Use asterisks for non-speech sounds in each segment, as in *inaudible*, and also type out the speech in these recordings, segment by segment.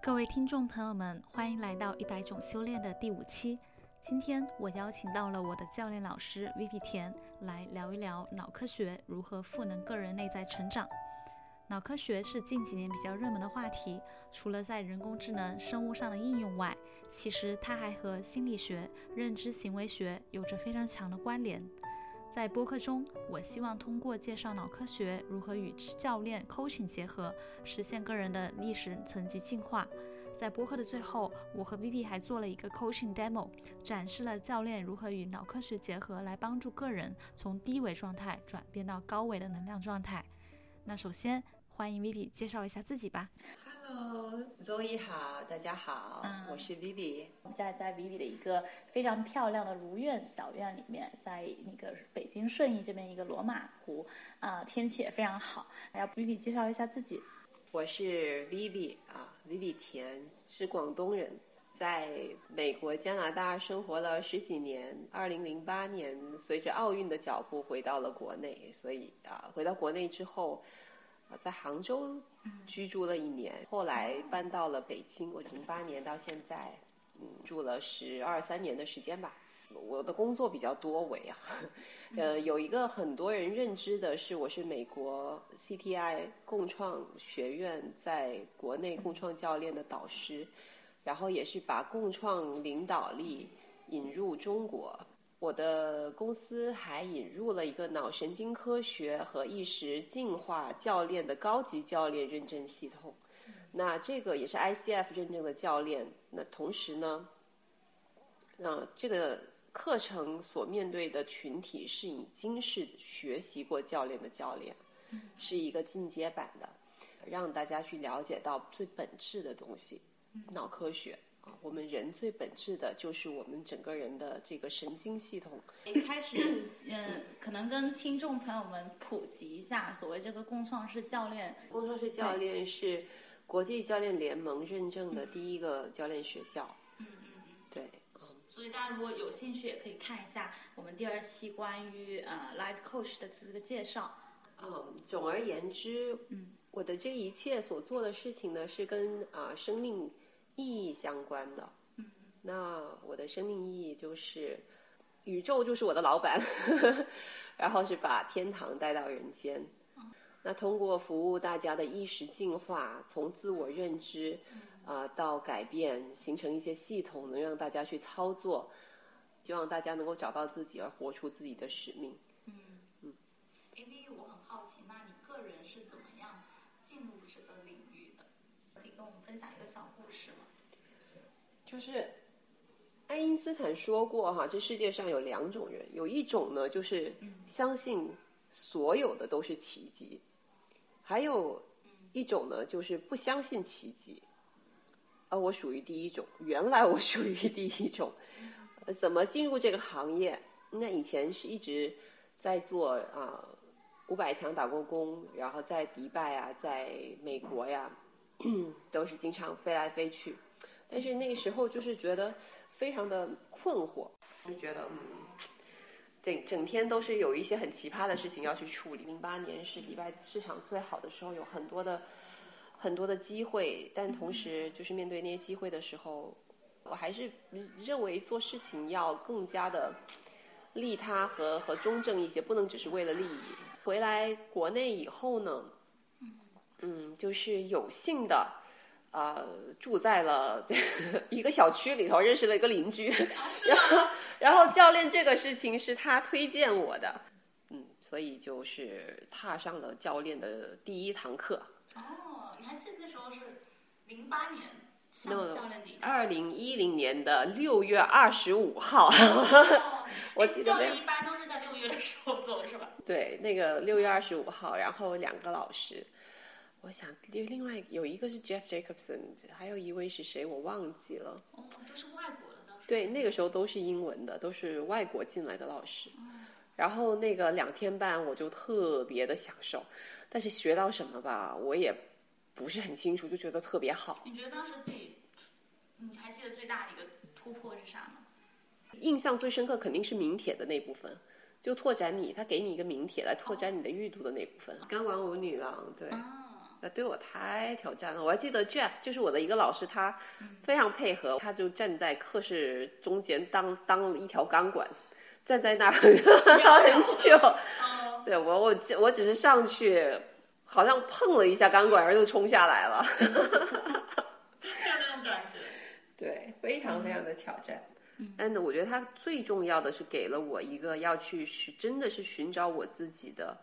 各位听众朋友们，欢迎来到一百种修炼的第五期。今天我邀请到了我的教练老师 Vivi 田来聊一聊脑科学如何赋能个人内在成长。脑科学是近几年比较热门的话题，除了在人工智能、生物上的应用外，其实它还和心理学、认知行为学有着非常强的关联。在播客中，我希望通过介绍脑科学如何与教练 coaching 结合，实现个人的历史层级进化。在播客的最后，我和 Vivi 还做了一个 coaching demo，展示了教练如何与脑科学结合，来帮助个人从低维状态转变到高维的能量状态。那首先，欢迎 Vivi 介绍一下自己吧。Hello，Zoe 好，大家好，嗯我是 Vivi。我们现在在 Vivi 的一个非常漂亮的如愿小院里面，在那个北京顺义这边一个罗马湖啊、天气也非常好。要 Vivi 介绍一下自己？我是 Vivi 啊，Vivi 田是广东人，在美国、加拿大生活了十几年。二零零八年，随着奥运的脚步回到了国内，所以啊，回到国内之后，啊，在杭州居住了一年，后来搬到了北京。我零八年到现在，嗯，住了十二三年的时间吧。我的工作比较多维啊，*laughs* 呃，有一个很多人认知的是，我是美国 CTI 共创学院在国内共创教练的导师，然后也是把共创领导力引入中国。我的公司还引入了一个脑神经科学和意识进化教练的高级教练认证系统。那这个也是 ICF 认证的教练。那同时呢，那、这个课程所面对的群体是已经是学习过教练的教练，是一个进阶版的，让大家去了解到最本质的东西，脑科学啊，我们人最本质的就是我们整个人的这个神经系统。一开始，嗯，可能跟听众朋友们普及一下，所谓这个共创式教练，共创式教练是国际教练联盟认证的第一个教练学校。嗯嗯嗯。对，嗯所以大家如果有兴趣，也可以看一下我们第二期关于呃 life coach 的这个介绍。嗯，总而言之，嗯，我的这一切所做的事情呢，是跟啊、生命意义相关的。嗯，那我的生命意义就是，宇宙就是我的老板，*laughs* 然后是把天堂带到人间。那通过服务大家的意识进化，从自我认知啊、到改变，形成一些系统，能让大家去操作，希望大家能够找到自己，而活出自己的使命。嗯，因为我很好奇，那你个人是怎么样进入这个领域的？可以跟我们分享一个小故事吗？就是爱因斯坦说过哈，这世界上有两种人，有一种呢就是相信所有的都是奇迹，还有一种呢就是不相信奇迹。啊，我属于第一种，原来我属于第一种。呃怎么进入这个行业？那以前是一直在做啊五百强打过工，然后在迪拜啊，在美国呀，*clears throat* 都是经常飞来飞去。但是那个时候就是觉得非常的困惑，就觉得嗯，整整天都是有一些很奇葩的事情要去处理。零八年是迪拜市场最好的时候，有很多的很多的机会，但同时就是面对那些机会的时候，我还是认为做事情要更加的利他和和中正一些，不能只是为了利益。回来国内以后呢，嗯，就是有幸的。呃，住在了 *laughs* 一个小区里头，认识了一个邻居，*laughs* 然后，然后教练这个事情是他推荐我的，嗯，所以就是踏上了教练的第一堂课。哦，你还记得那时候是零八年教练第二零一零年的六月二十五号，哦我记得教那练一般都是在六月的时候做，是吧？对，那个六月二十五号，然后两个老师，我想另另外有一个是 Jeff Jacobson，还有一位是谁我忘记了。哦，都是外国的。对，那个时候都是英文的，都是外国进来的老师。然后那个两天半我就特别的享受，但是学到什么吧，我也不是很清楚，就觉得特别好。你觉得当时自己，你还记得最大的一个突破是啥吗？印象最深刻肯定是名帖的那部分，就拓展你，他给你一个名帖来拓展你的阅读的那部分。钢管舞女郎，对，啊，那对我太挑战了。我还记得 Jeff 就是我的一个老师，他非常配合，他就站在课室中间当当一条钢管，站在那儿 *laughs* 很久。*laughs* 对我我我只是上去，好像碰了一下钢管，然后就冲下来了。像 *laughs* 那种感觉。对，非常非常的挑战。嗯但我觉得他最重要的是给了我一个要去寻，真的是寻找我自己的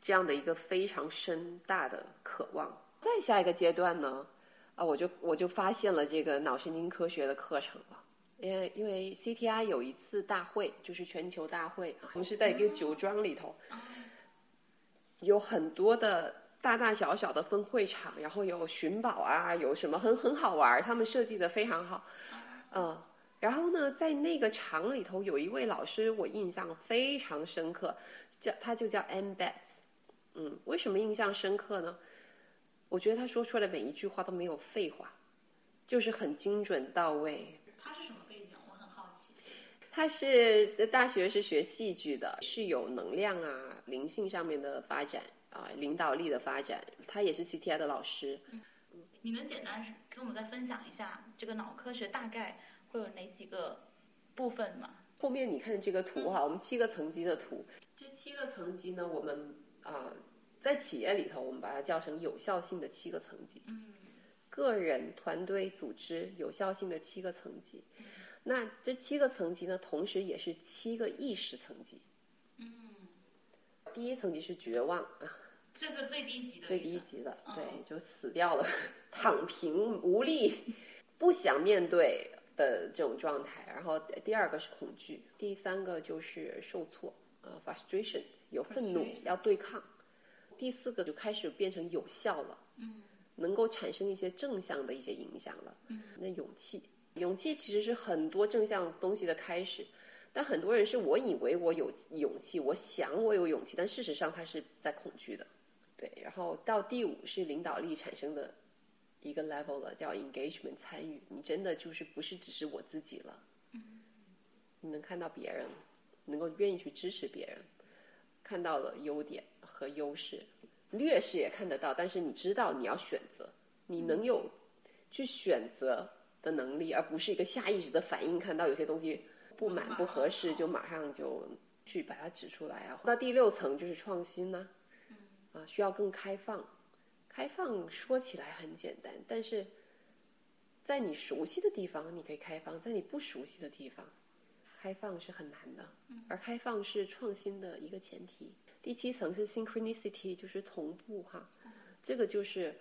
这样的一个非常深大的渴望。再下一个阶段呢，啊，我就我就发现了这个脑神经科学的课程了。因为因为 CTI 有一次大会，就是全球大会啊，我们是在一个酒庄里头，有很多的大大小小的分会场，然后有寻宝啊，有什么很很好玩，他们设计的非常好，嗯。然后呢，在那个场里头，有一位老师，我印象非常深刻，叫他就叫 M Beth，嗯，为什么印象深刻呢？我觉得他说出来的每一句话都没有废话，就是很精准到位。他是什么背景？我很好奇。他是大学是学戏剧的，是有能量啊、灵性上面的发展啊、领导力的发展。他也是 CTI 的老师。嗯，你能简单跟我们再分享一下这个脑科学大概？会有哪几个部分吗？后面你看这个图哈，我们七个层级的图。这七个层级呢，我们啊，在企业里头，我们把它叫成有效性的七个层级。嗯。个人、团队、组织有效性的七个层级。那这七个层级呢，同时也是七个意识层级。嗯。第一层级是绝望啊。这个最低级的。最低级的，对，就死掉了，*laughs* 躺平、无力、不想面对。的这种状态，然后第二个是恐惧，第三个就是受挫，呃，frustration 有愤怒要对抗，第四个就开始变成有效了，嗯，能够产生一些正向的一些影响了，嗯，那勇气，勇气其实是很多正向东西的开始，但很多人是我以为我有勇气，我想我有勇气，但事实上他是在恐惧的，对，然后到第五是领导力产生的。一个 level 了，叫 engagement 参与，你真的就是不是只是我自己了，嗯。你能看到别人，能够愿意去支持别人，看到了优点和优势，劣势也看得到，但是你知道你要选择，你能有去选择的能力，而不是一个下意识的反应，看到有些东西不满不合适就马上就去把它指出来啊。那第六层就是创新呢，啊，需要更开放。开放说起来很简单，但是在你熟悉的地方你可以开放，在你不熟悉的地方，开放是很难的。而开放是创新的一个前提。第七层是 synchronicity，就是同步哈，这个就是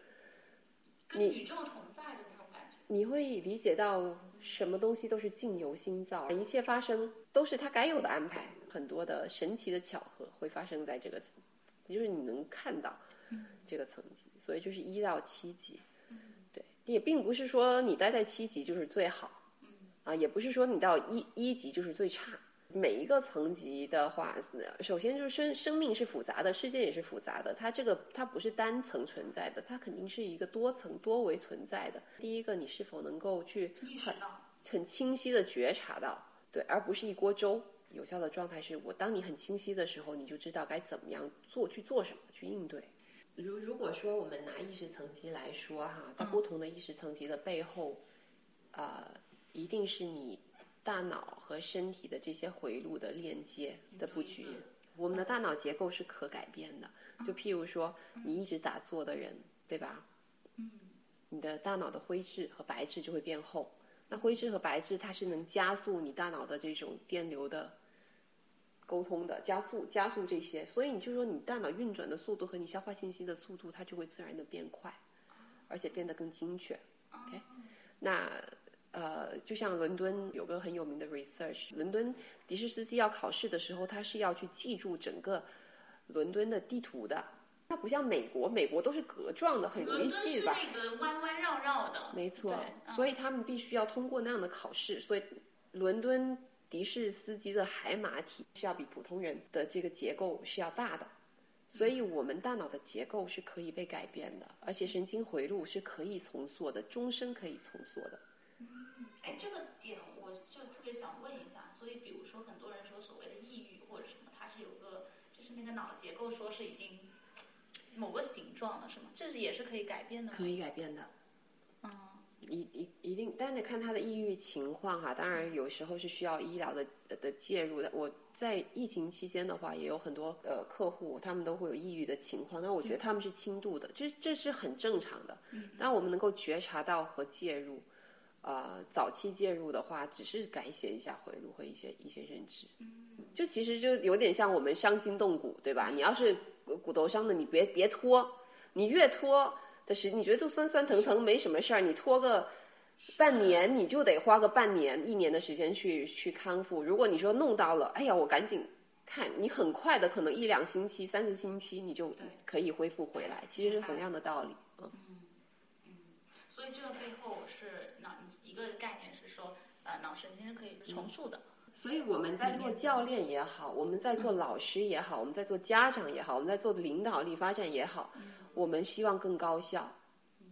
跟宇宙同在的那种感觉。你会理解到什么东西都是境由心造，一切发生都是它该有的安排。很多的神奇的巧合会发生在这个，就是你能看到。这个层级，所以就是一到七级，对，也并不是说你待在七级就是最好，啊，也不是说你到一一级就是最差。每一个层级的话，首先就是生生命是复杂的，世界也是复杂的，它这个它不是单层存在的，它肯定是一个多层多维存在的。第一个，你是否能够去很很清晰的觉察到，对，而不是一锅粥。有效的状态是我当你很清晰的时候，你就知道该怎么样做，去做什么，去应对。如如果说我们拿意识层级来说哈，在不同的意识层级的背后，呃，一定是你大脑和身体的这些回路的链接的布局。我们的大脑结构是可改变的，就譬如说你一直打坐的人，对吧？嗯，你的大脑的灰质和白质就会变厚。那灰质和白质它是能加速你大脑的这种电流的。沟通的加速，加速这些，所以你就说你大脑运转的速度和你消化信息的速度，它就会自然的变快，而且变得更精确。OK，那呃，就像伦敦有个很有名的 research，伦敦的士司机要考试的时候，他是要去记住整个伦敦的地图的。它不像美国，美国都是格状的，很容易记吧？那个弯弯绕绕的。没错，所以他们必须要通过那样的考试，所以伦敦。的士司机的海马体是要比普通人的这个结构是要大的，所以我们大脑的结构是可以被改变的，而且神经回路是可以重塑的，终身可以重塑的。嗯，哎，这个点我就特别想问一下，所以比如说很多人说所谓的抑郁或者什么，它是有个就是那个脑结构说是已经某个形状了，是吗？这是也是可以改变的吗？可以改变的。嗯，一一一定，但得看他的抑郁情况哈。当然，有时候是需要医疗的的介入的。我在疫情期间的话，也有很多呃客户，他们都会有抑郁的情况，那我觉得他们是轻度的，这这是很正常的。嗯，当我们能够觉察到和介入，呃，早期介入的话，只是改写一下回路和一些一些认知。嗯，就其实就有点像我们伤筋动骨，对吧？你要是骨头伤的，你别别拖，你越拖。的时，你觉得就酸酸疼疼没什么事儿，你拖个半年，你就得花个半年、一年的时间去去康复。如果你说弄到了，哎呀，我赶紧看，你很快的，可能一两星期、三四星期，你就可以恢复回来。其实是同样的道理，嗯嗯。所以这个背后是脑一个概念是说，呃，脑神经是可以重塑的。所以我们在做教练也好，我们在做老师也好，我们在做家长也好，我们在做领导力发展也好。我们希望更高效，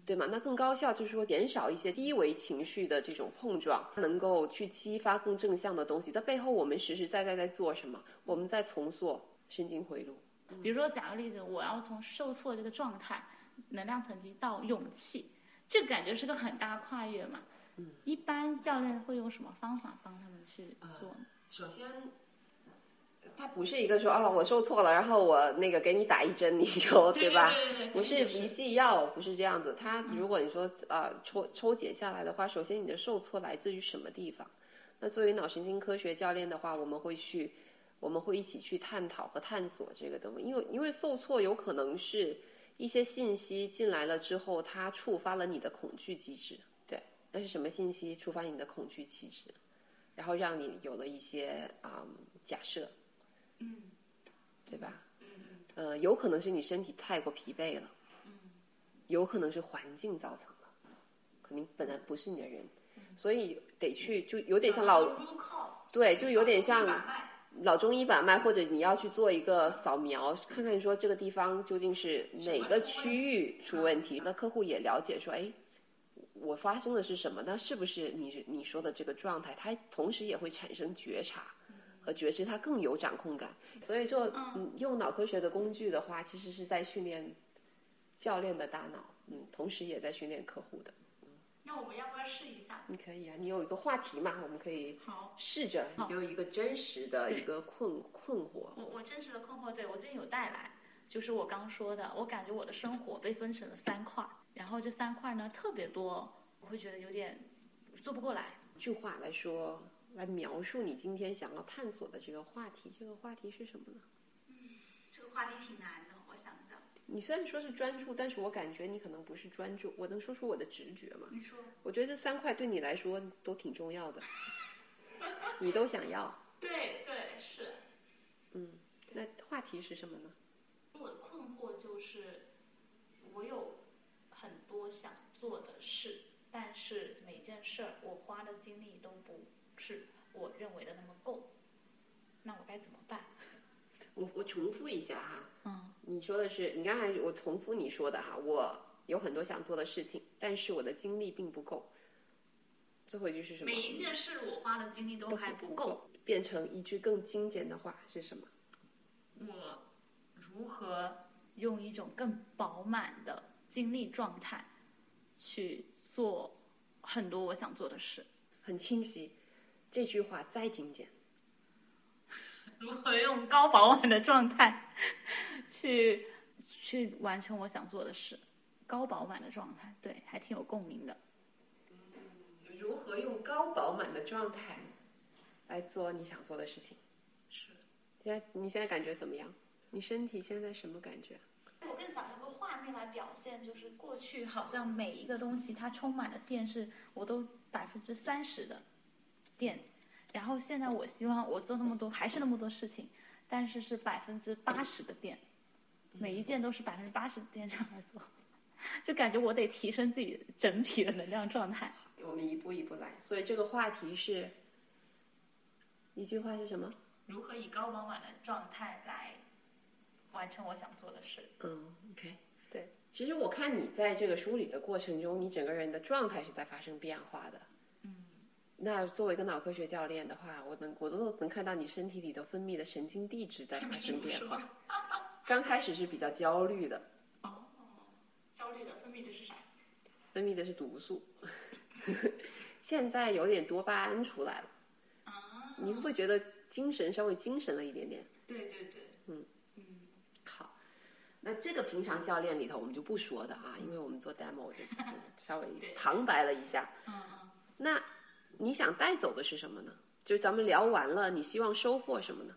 对吗？那更高效就是说减少一些低维情绪的这种碰撞，能够去激发更正向的东西。在背后，我们实实在在在做什么？我们在重塑神经回路。比如说，讲个例子，我要从受挫这个状态、能量层级到勇气，这感觉是个很大跨越嘛。嗯。一般教练会用什么方法帮他们去做呢？首先。他不是一个说啊，我受挫了，然后我那个给你打一针，你就对吧？不是一剂药，不是这样子。他如果你说啊抽抽解下来的话，首先你的受挫来自于什么地方？那作为脑神经科学教练的话，我们会去，我们会一起去探讨和探索这个东西。因为因为受挫有可能是。一些信息进来了之后，它触发了你的恐惧机制。对，那是什么信息触发你的恐惧气质？然后让你有了一些啊假设。嗯，对吧？呃，有可能是你身体太过疲惫了。嗯。有可能是环境造成的，肯定本来不是你的人，所以得去，就有点像老，对，就有点像老中医把脉，或者你要去做一个扫描，看看说这个地方究竟是哪个区域出问题。那客户也了解说，哎，我发生的是什么？那是不是你你说的这个状态？他同时也会产生觉察。和觉知，他更有掌控感。所以说，嗯，用脑科学的工具的话，其实是在训练教练的大脑，嗯，同时也在训练客户的。那我们要不要试一下？你可以啊，你有一个话题嘛，我们可以好试着，你就一个真实的一个困困惑。我我真实的困惑，对我最近有带来，就是我刚说的，我感觉我的生活被分成了三块，然后这三块呢特别多，我会觉得有点做不过来。一句话来说。来描述你今天想要探索的这个话题，这个话题是什么呢？嗯，这个话题挺难的，我想一下。你虽然说是专注，但是我感觉你可能不是专注。我能说出我的直觉吗？你说。我觉得这三块对你来说都挺重要的，*laughs* 你都想要。对对是。嗯，那话题是什么呢？我的困惑就是，我有很多想做的事，但是每件事儿我花的精力都不。是我认为的那么够，那我该怎么办？我我重复一下哈，嗯，你说的是，你刚才我重复你说的哈，我有很多想做的事情，但是我的精力并不够。最后一句是什么？每一件事我花的精力都还不够。变成一句更精简的话是什么？我如何用一种更饱满的精力状态去做很多我想做的事？很清晰。这句话再精简，*laughs* 如何用高饱满的状态去去完成我想做的事？高饱满的状态，对，还挺有共鸣的。如何用高饱满的状态来做你想做的事情？是。现在你现在感觉怎么样？你身体现在什么感觉？我更想用个画面来表现，就是过去好像每一个东西它充满了电，是我都百分之三十的。电，然后现在我希望我做那么多还是那么多事情，但是是百分之八十的电，每一件都是百分之八十的电这样来做，*laughs* 就感觉我得提升自己整体的能量状态。我们一步一步来，所以这个话题是，一句话是什么？如何以高饱满的状态来完成我想做的事？嗯，OK，对。其实我看你在这个梳理的过程中，你整个人的状态是在发生变化的。嗯那作为一个脑科学教练的话，我能我都能看到你身体里头分泌的神经递质在发生变化。刚开始是比较焦虑的，哦焦虑的分泌的是啥？分泌的是毒素。现在有点多巴胺出来了，啊，你会不觉得精神稍微精神了一点点？对对对，嗯那这个平常教练里头我们就不说的啊，因为我们做 demo 就就 *laughs* 稍微对旁白了一下。嗯嗯，那你想带走的是什么呢？就是咱们聊完了，你希望收获什么呢？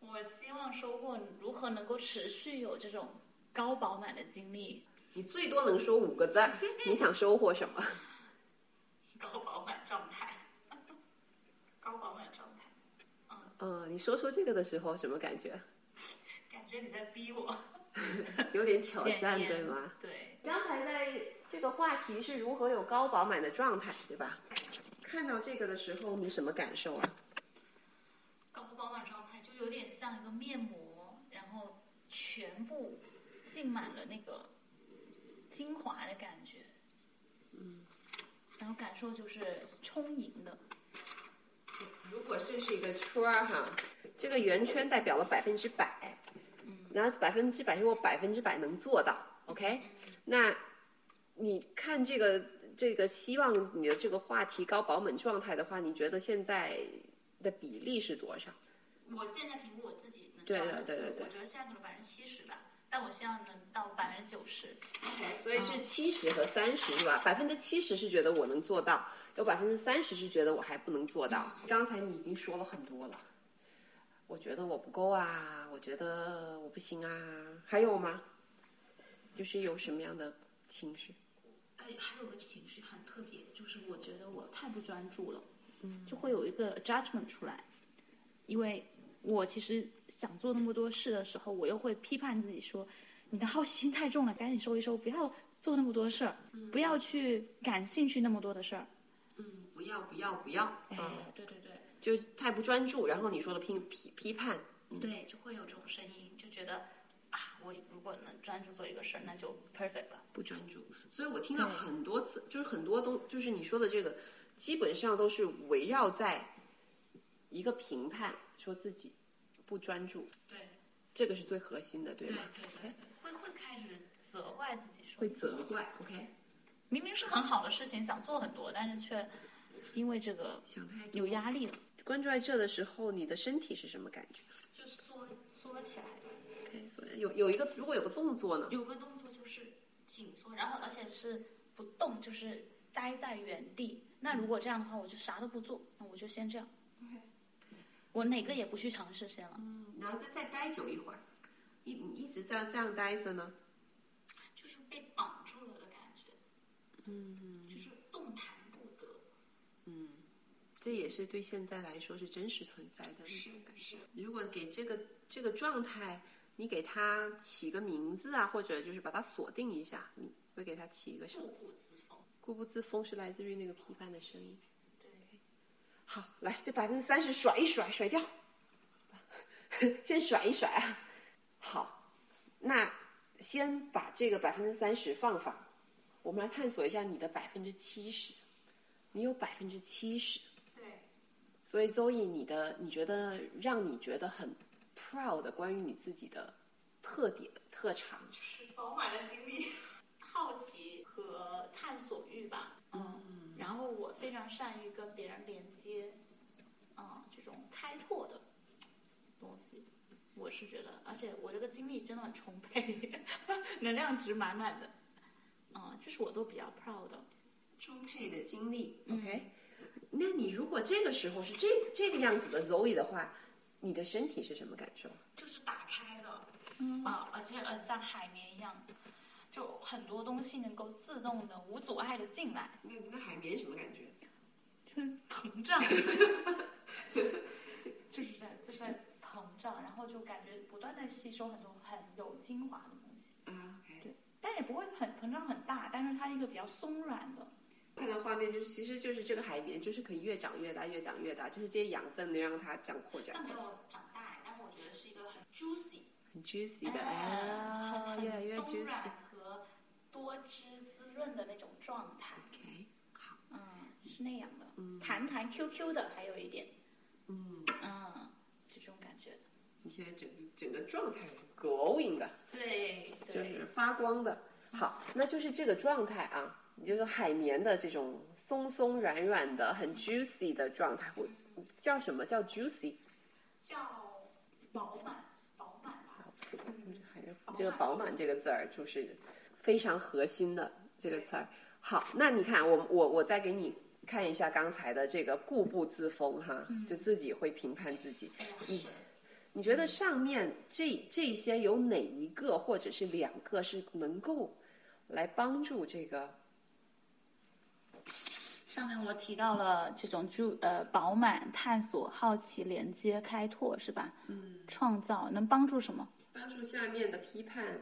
我希望收获如何能够持续有这种高饱满的经历，你最多能说五个字儿，*laughs* 你想收获什么？*laughs* 高饱满状态，高饱满状态，嗯，你说出这个的时候什么感觉？感觉你在逼我 *laughs* 有点挑战，对吗？对，刚才在这个话题是如何有高饱满的状态，对吧？看到这个的时候，你什么感受啊？高饱满状态就有点像一个面膜，然后全部浸满了那个精华的感觉，嗯，然后感受就是充盈的，如果这是一个圈儿哈，这个圆圈代表了百分之百，然后百分之百是我百分之百能做到，OK？那你看这个这个希望你的这个话题高饱满状态的话，你觉得现在的比例是多少？我现在评估我自己能对做到的对的对我觉得现在可能百分之七十吧，但我希望能到百分之九十。所以是七十和三十是吧？百分之七十是觉得我能做到，有百分之三十是觉得我还不能做到。刚才你已经说了很多了，我觉得我不够啊，我觉得我不行啊，还有吗？就是有什么样的情绪？哎，还有个情绪很特别，就是我觉得我太不专注了，嗯，就会有一个 judgment 出来，因为我其实想做那么多事的时候，我又会批判自己说，你的好奇心太重了，赶紧收一收，不要做那么多事儿，不要去感兴趣那么多的事儿。嗯，不要不要不要，哎，对对对，就太不专注。然后你说的批批批判，对，就会有这种声音，就觉得啊，我如果能专注做一个事儿，那就 perfect 了。不专注。所以我听到很多次，就是很多东，就是你说的这个，基本上都是围绕在一个评判，说自己不专注，对这个是最核心的，对对吗？对对，会会开始责怪自己说，会责怪，OK？明明是很好的事情，想做很多，但是却因为这个想太多。有压力了，关注在这的时候，你的身体是什么感觉就缩缩起来的。？OK，所以有有一个，如果有个动作呢？有个动作就是紧缩，然后而且是不动，就是待在原地。那如果这样的话，我就啥都不做，那我就先这样。我哪个也不去尝试先了，嗯，然后再再待久一会儿，一你一直这样这样待着呢？就是被绑住了的感觉，嗯就是动弹不得。嗯，这也是对现在来说是真实存在的那种感觉。如果给这个这个状态，你给它起个名字啊，或者就是把它锁定一下，你会给它起一个什么？固步自封。固步自封是来自于那个批判的声音。对，好，来这百分之三十甩一甩，甩掉，*laughs* 先甩一甩啊。好，那先把这个百分之三十放放，我们来探索一下你的百分之七十。你有百分之七十，对，所以周易，你的你觉得让你觉得很 proud 的关于你自己的特点特长，就是饱满的经历，好奇和探索欲吧。嗯，然后我非常善于跟别人连接，嗯，这种开拓的东西，我是觉得，而且我这个精力真的很充沛，*laughs* 能量值满满的，嗯，这是我都比较 proud 的。充沛的精力。OK，*laughs* 那你如果这个时候是这这个样子的 Zoe 的话，你的身体是什么感受？就是打开的，嗯啊，而且很像海绵一样，就很多东西能够自动的、无阻碍的进来，那那海绵什么感觉？就是膨胀，*laughs* 就是在在在膨胀，然后就感觉不断的吸收很多很有精华的东西，啊。对，但也不会很膨胀很大，但是它一个比较松软的，看到画面就是，其实就是这个海绵，就是可以越长越大，越长越大，就是这些养分能让它长扩展但，没有长大，但我觉得是一个很 juicy，很 juicy 的越来越松 juicy。软和多汁滋润的那种状态。OK，好，嗯，是那样的，嗯弹弹 QQ 的，还有一点，嗯，嗯，这种感觉。你现在整个整个状态是 glowing 的，对就是发光的。好，那就是这个状态啊，你就说海绵的这种松松软软的、很 juicy 的状态，我叫什么叫 juicy？叫饱满，饱满吧。这个“饱满”这个字儿就是非常核心的这个词儿。好，那你看，我我我再给你看一下刚才的这个固步自封哈，就自己会评判自己。你你觉得上面这这些有哪一个或者是两个是能够来帮助这个？上面我提到了这种就呃饱满、探索、好奇、连接、开拓，是吧？嗯，创造能帮助什么？帮助下面的批判、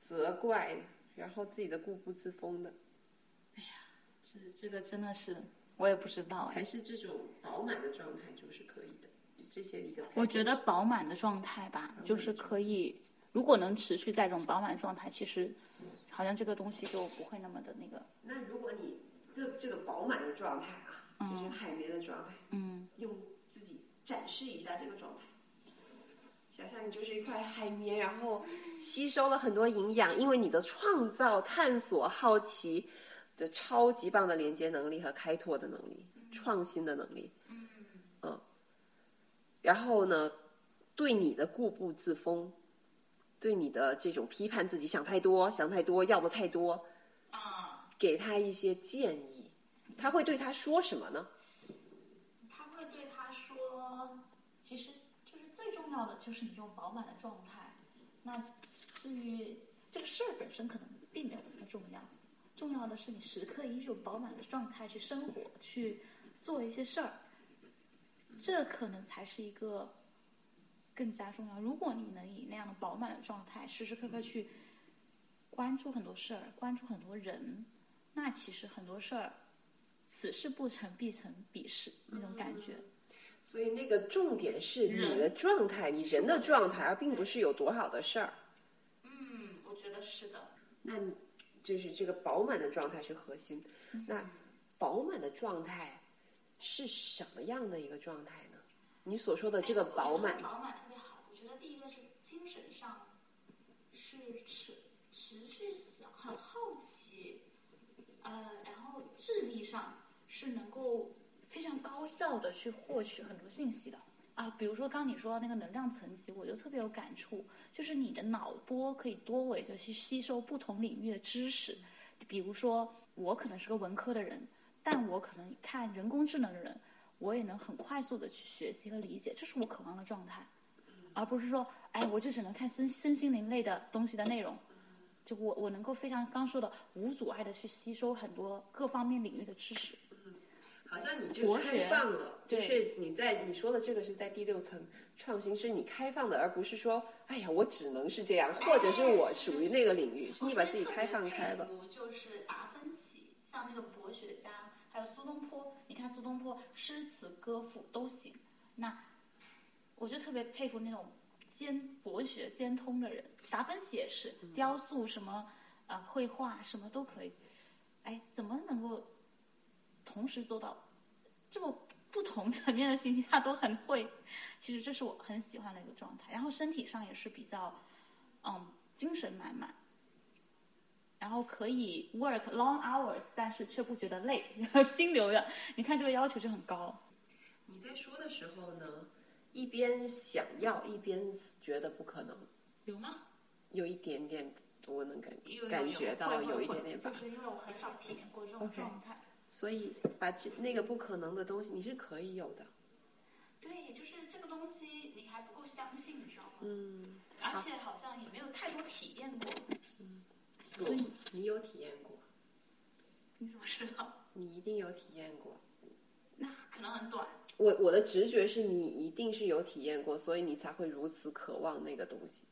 责怪，然后自己的固步自封的。哎呀，这这个真的是我也不知道，还是这种饱满的状态就是可以的。这些一个，我觉得饱满的状态吧，就是可以，如果能持续在这种饱满状态，其实好像这个东西就不会那么的那个。那如果你这这个饱满的状态啊，就是海绵的状态，嗯，用自己展示一下这个状态。想象你就是一块海绵，然后吸收了很多营养，因为你的创造、探索、好奇的超级棒的连接能力和开拓的能力、创新的能力，嗯。嗯，然后呢，对你的固步自封，对你的这种批判自己想太多、想太多、要的太多，啊，给他一些建议，他会对他说什么呢？他会对他说，其实就是。最重要的就是你这种饱满的状态。那至于这个事儿本身，可能并没有那么重要。重要的是你时刻以一种饱满的状态去生活，去做一些事儿。这可能才是一个更加重要。如果你能以那样的饱满的状态，时时刻刻去关注很多事儿，关注很多人，那其实很多事儿，此事不成必成彼事那种感觉。所以那个重点是你的状态，你人的状态，而并不是有多少的事儿。嗯，我觉得是的。那你就是这个饱满的状态是核心。那饱满的状态是什么样的一个状态呢？你所说的这个饱满，饱满特别好。我觉得第一个是精神上是持持续想很好奇，呃，然后智力上是能够。非常高效的去获取很多信息的啊，比如说刚你说到那个能量层级，我就特别有感触，就是你的脑波可以多维的去吸收不同领域的知识。比如说我可能是个文科的人，但我可能看人工智能的人，我也能很快速的去学习和理解，这是我渴望的状态，而不是说哎，我就只能看身身心灵类的东西的内容，就我我能够非常刚说的无阻碍的去吸收很多各方面领域的知识。好像你就开放了，就是你在你说的这个是在第六层创新，是你开放的，而不是说，哎呀，我只能是这样，或者是我属于那个领域，是你把自己开放开了。就是达芬奇，像那种博学家，还有苏东坡，你看苏东坡诗词歌赋都行，那我就特别佩服那种兼博学兼通的人。达芬奇也是，雕塑什么，呃，绘画什么都可以，哎，怎么能够？同时做到这么不同层面的信息，他都很会。其实这是我很喜欢的一个状态。然后身体上也是比较，嗯，精神满满。然后可以 work long hours，但是却不觉得累，*laughs* 心流的。你看这个要求就很高。你在说的时候呢，一边想要，一边觉得不可能。有吗？有一点点，我能感感觉到有一点点吧。就是因为我很少体验过这种状态。所以，把这那个不可能的东西，你是可以有的。对，就是这个东西，你还不够相信，你知道吗？嗯。而且好像也没有太多体验过。嗯。所以你有体验过？你怎么知道？你一定有体验过。那可能很短。我我的直觉是你一定是有体验过，所以你才会如此渴望那个东西。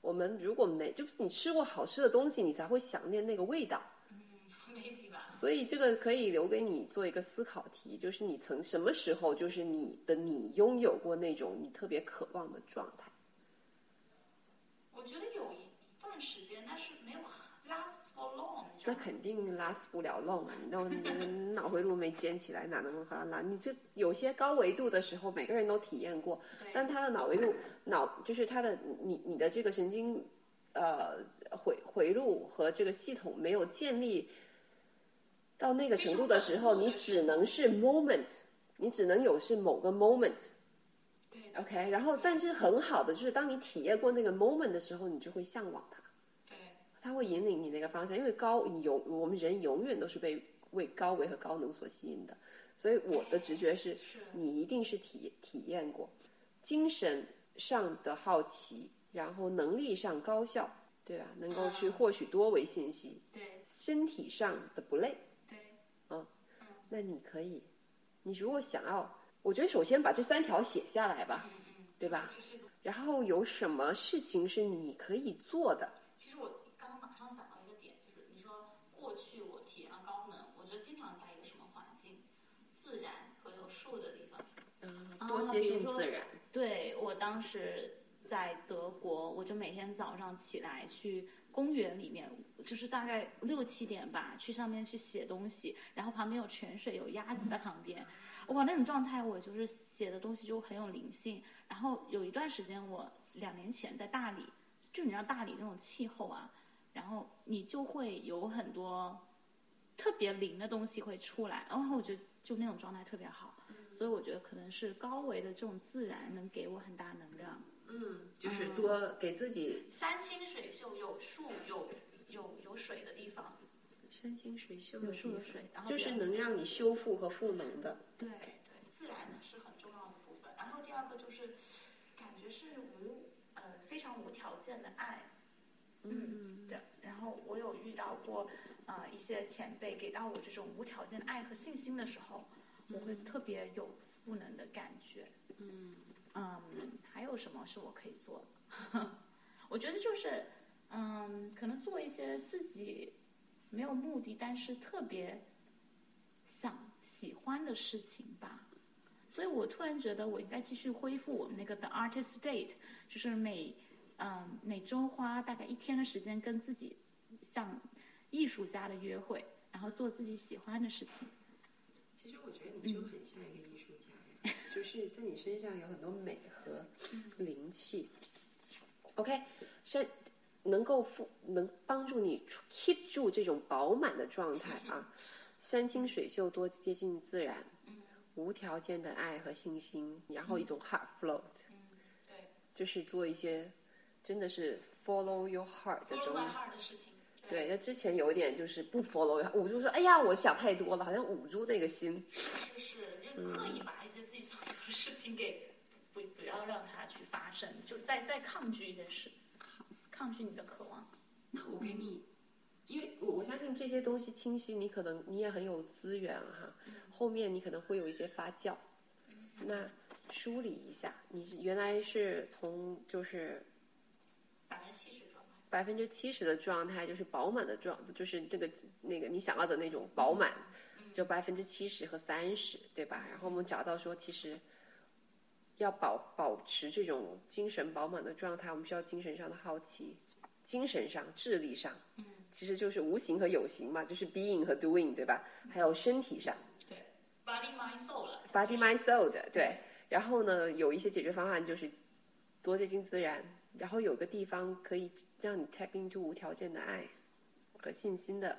我们如果没，就是你吃过好吃的东西，你才会想念那个味道。*laughs* 嗯，maybe 吧。所以这个可以留给你做一个思考题，就是你曾什么时候，就是你的你拥有过那种你特别渴望的状态？我觉得有一一段时间，但是没有 last for long。那肯定 last 不了 long 啊！你都你 *laughs* 脑回路没建起来，哪能和它拉？你这有些高维度的时候，每个人都体验过，但他的脑维度脑就是他的你你的这个神经呃回回路和这个系统没有建立到那个程度的时候，你只能是 moment，你只能有是某个 moment。对 OK，然后但是很好的就是当你体验过那个 moment 的时候，你就会向往它，对它会引领你那个方向，因为高你永我们人永远都是被为高维和高能所吸引的，所以我的直觉是，是。你一定是体体验过，精神上的好奇，然后能力上高效，对吧？能够去获取多维信息，对。身体上的不累，对，嗯。那你可以，你如果想要，我觉得首先把这三条写下来吧，对吧然后有什么事情是你可以做的？其实我刚刚马上想到一个点，就是你说过去我体验了高能，我觉得经常在一个什么环境，自然和有树的地方。嗯，多接近自然。对我当时在德国，我就每天早上起来去公园里面，就是大概六七点吧，去上面去写东西，然后旁边有泉水，有鸭子在旁边，哇，那种状态我就是写的东西就很有灵性。然后有一段时间，我两年前在大理，就你知道大理那种气候啊，然后你就会有很多特别灵的东西会出来，然后我觉得就那种状态特别好。所以我觉得可能是高维的这种自然能给我很大能量。嗯，就是多给自己山清水秀，有树有有有水的地方，山清水秀有树有水，然后就是能让你修复和赋能的。对对，自然呢是很重要的部分。然后第二个就是感觉是无呃非常无条件的爱。嗯，对。然后我有遇到过呃一些前辈给到我这种无条件的爱和信心的时候，我会特别有赋能的感觉。嗯嗯，还有什么是我可以做的？*laughs* 我觉得就是，嗯，可能做一些自己没有目的，但是特别想喜欢的事情吧。所以我突然觉得我应该继续恢复我们那个 The Artist Date，就是每嗯每周花大概一天的时间跟自己像艺术家的约会，然后做自己喜欢的事情。其实我觉得你就很像一个艺术家呀，就是在你身上有很多美和灵气。OK，是能够赋能帮助你 keep 住这种饱满的状态啊，山清水秀，多接近自然，无条件的爱和信心，然后一种 heart float，对就是做一些真的是 follow your heart 的，follow 东 my 西。heart 的事情。对，那之前有一点就是不 follow，我就说哎呀，我想太多了，好像捂住那个心。就是就刻意把一些自己想做的事情给不不要让它去发生，就再再抗拒一件事，抗拒你的渴望。那我给你，因为我我相信这些东西清晰，你可能你也很有资源啊哈，后面你可能会有一些发酵。那梳理一下，你原来是从就是百分之七十状态。百分之七十的状态，就是饱满的状，就是这个那个你想要的那种饱满，就百分之七十和三十，对吧？然后我们找到说，其实要保保持这种精神饱满的状态，我们需要精神上的好奇，精神上、智力上，嗯，其实就是无形和有形嘛，就是 being 和 doing，对吧？还有身体上对，body mind soul 了。，body mind soul 的，对。然后呢，有一些解决方案就是多接近自然，然后有个地方可以让你 tap into 无条件的爱和信心的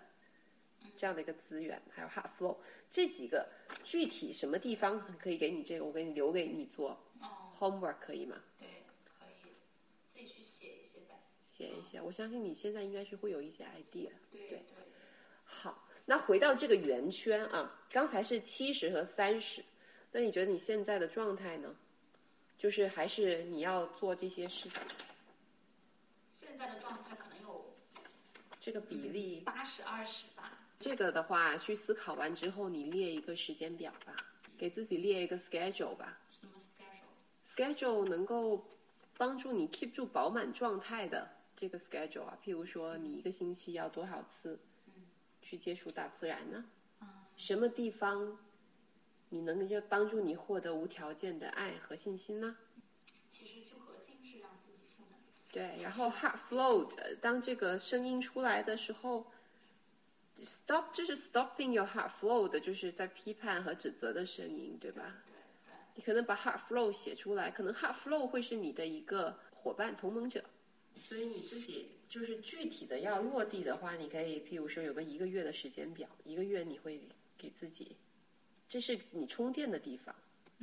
这样的一个资源，还有 heart flow 这几个具体什么地方可以给你这个，我给你留给你做哦，homework 可以吗？对，可以自己去写一些呗。写一写，我相信你现在应该是会有一些 idea。对对对，好，那回到这个圆圈啊，刚才是七十和三十，那你觉得你现在的状态呢？就是还是你要做这些事情，现在的状态可能有这个比例，八十二十吧。这个的话，去思考完之后，你列一个时间表吧，给自己列一个 schedule 吧。什么 schedule？schedule 能够帮助你 keep 住饱满状态的这个 schedule 啊，譬如说你一个星期要多少次去接触大自然呢？什么地方你能够帮助你获得无条件的爱和信心呢？其实就核心是让自己赋能。对，然后 heart float，当这个声音出来的时候，stop 这是 stopping your heart flow 的，就是在批判和指责的声音，对吧？对对，你可能把 heart flow 写出来，可能 heart flow 会是你的一个伙伴、同盟者，所以你自己就是具体的要落地的话，你可以譬如说有个一个月的时间表，一个月你会给自己，这是你充电的地方，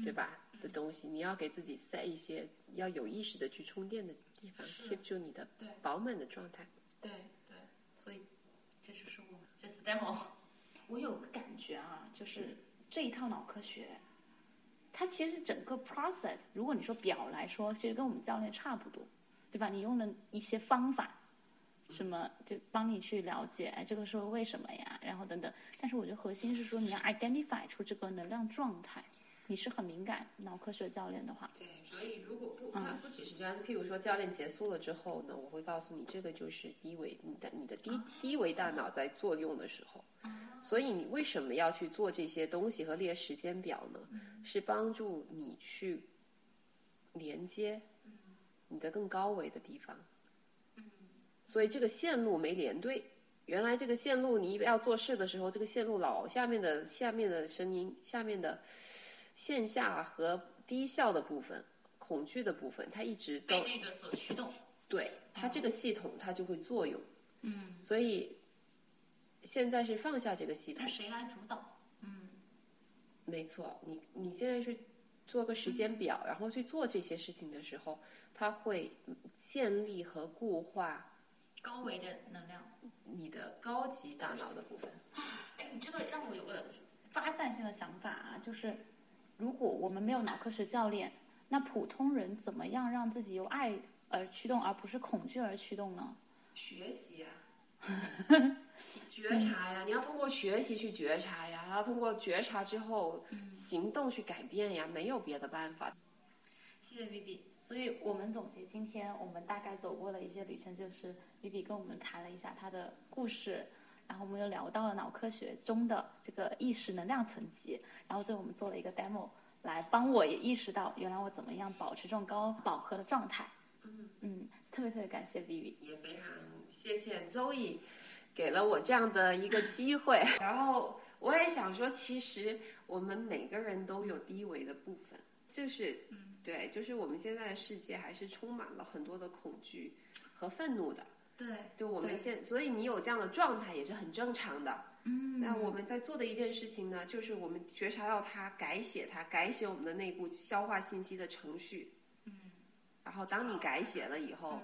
对吧？的东西，你要给自己塞一些要有意识的去充电的地方，keep 住你的饱满的状态。对对，所以这就是我这次 demo。我有个感觉啊，就是这一套脑科学，它其实整个 process，如果你说表来说，其实跟我们教练差不多，对吧？你用了一些方法，什么就帮你去了解，哎，这个时候为什么呀？然后等等。但是我觉得核心是说，你要 identify 出这个能量状态。你是很敏感脑科学教练的话，对，所以如果不，它不只是这样。譬如说，教练结束了之后呢，我会告诉你，这个就是低维你的你的低低维大脑在作用的时候。所以你为什么要去做这些东西和列时间表呢？是帮助你去连接你的更高维的地方。所以这个线路没连对，原来这个线路你要做事的时候，这个线路老下面的下面的声音下面的。线下和低效的部分、恐惧的部分，它一直都被那个所驱动。对它这个系统，它就会作用。嗯，所以现在是放下这个系统。那谁来主导？嗯，没错，你你现在是做个时间表，然后去做这些事情的时候，它会建立和固化高维的能量，你的高级大脑的部分。哎，你这个让我有个发散性的想法啊，就是。如果我们没有脑科学教练，那普通人怎么样让自己由爱而驱动，而不是恐惧而驱动呢？学习呀，*laughs* 觉察呀，你要通过学习去觉察呀，然后通过觉察之后行动去改变呀，没有别的办法。谢谢 Vivi。所以我们总结今天我们大概走过的一些旅程，就是 Vivi 跟我们谈了一下他的故事。然后我们又聊到了脑科学中的这个意识能量层级，然后最后我们做了一个 demo，来帮我也意识到原来我怎么样保持这种高饱和的状态。嗯嗯，特别特别感谢 Vivi，也非常谢谢 Zoe，给了我这样的一个机会。*laughs* 然后我也想说，其实我们每个人都有低维的部分，就是对，就是我们现在的世界还是充满了很多的恐惧和愤怒的。对，就我们现，所以你有这样的状态也是很正常的。嗯，那我们在做的一件事情呢，就是我们觉察到它，改写它，改写我们的内部消化信息的程序。嗯，然后当你改写了以后，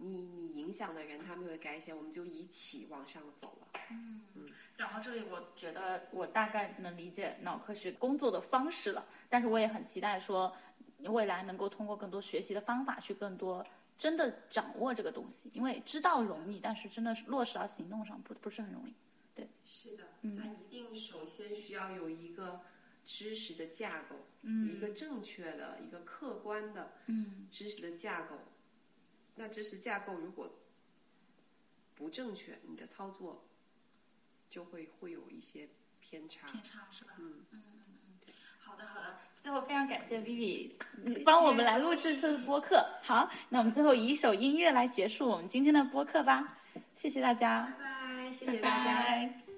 你你影响的人他们会改写，我们就一起往上走了。嗯嗯，讲到这里，我觉得我大概能理解脑科学工作的方式了，但是我也很期待说，未来能够通过更多学习的方法去更多。真的掌握这个东西，因为知道容易，但是真的是落实到行动上不不是很容易。对，是的，它一定首先需要有一个知识的架构，嗯，一个正确的、一个客观的，嗯，知识的架构。那知识架构如果不正确，你的操作就会会有一些偏差。偏差是吧？嗯嗯嗯嗯。好的好的。最后非常感谢 Vivi，帮我们来录制这次播客。好，那我们最后以一首音乐来结束我们今天的播客吧。谢谢大家，拜拜，谢谢大家。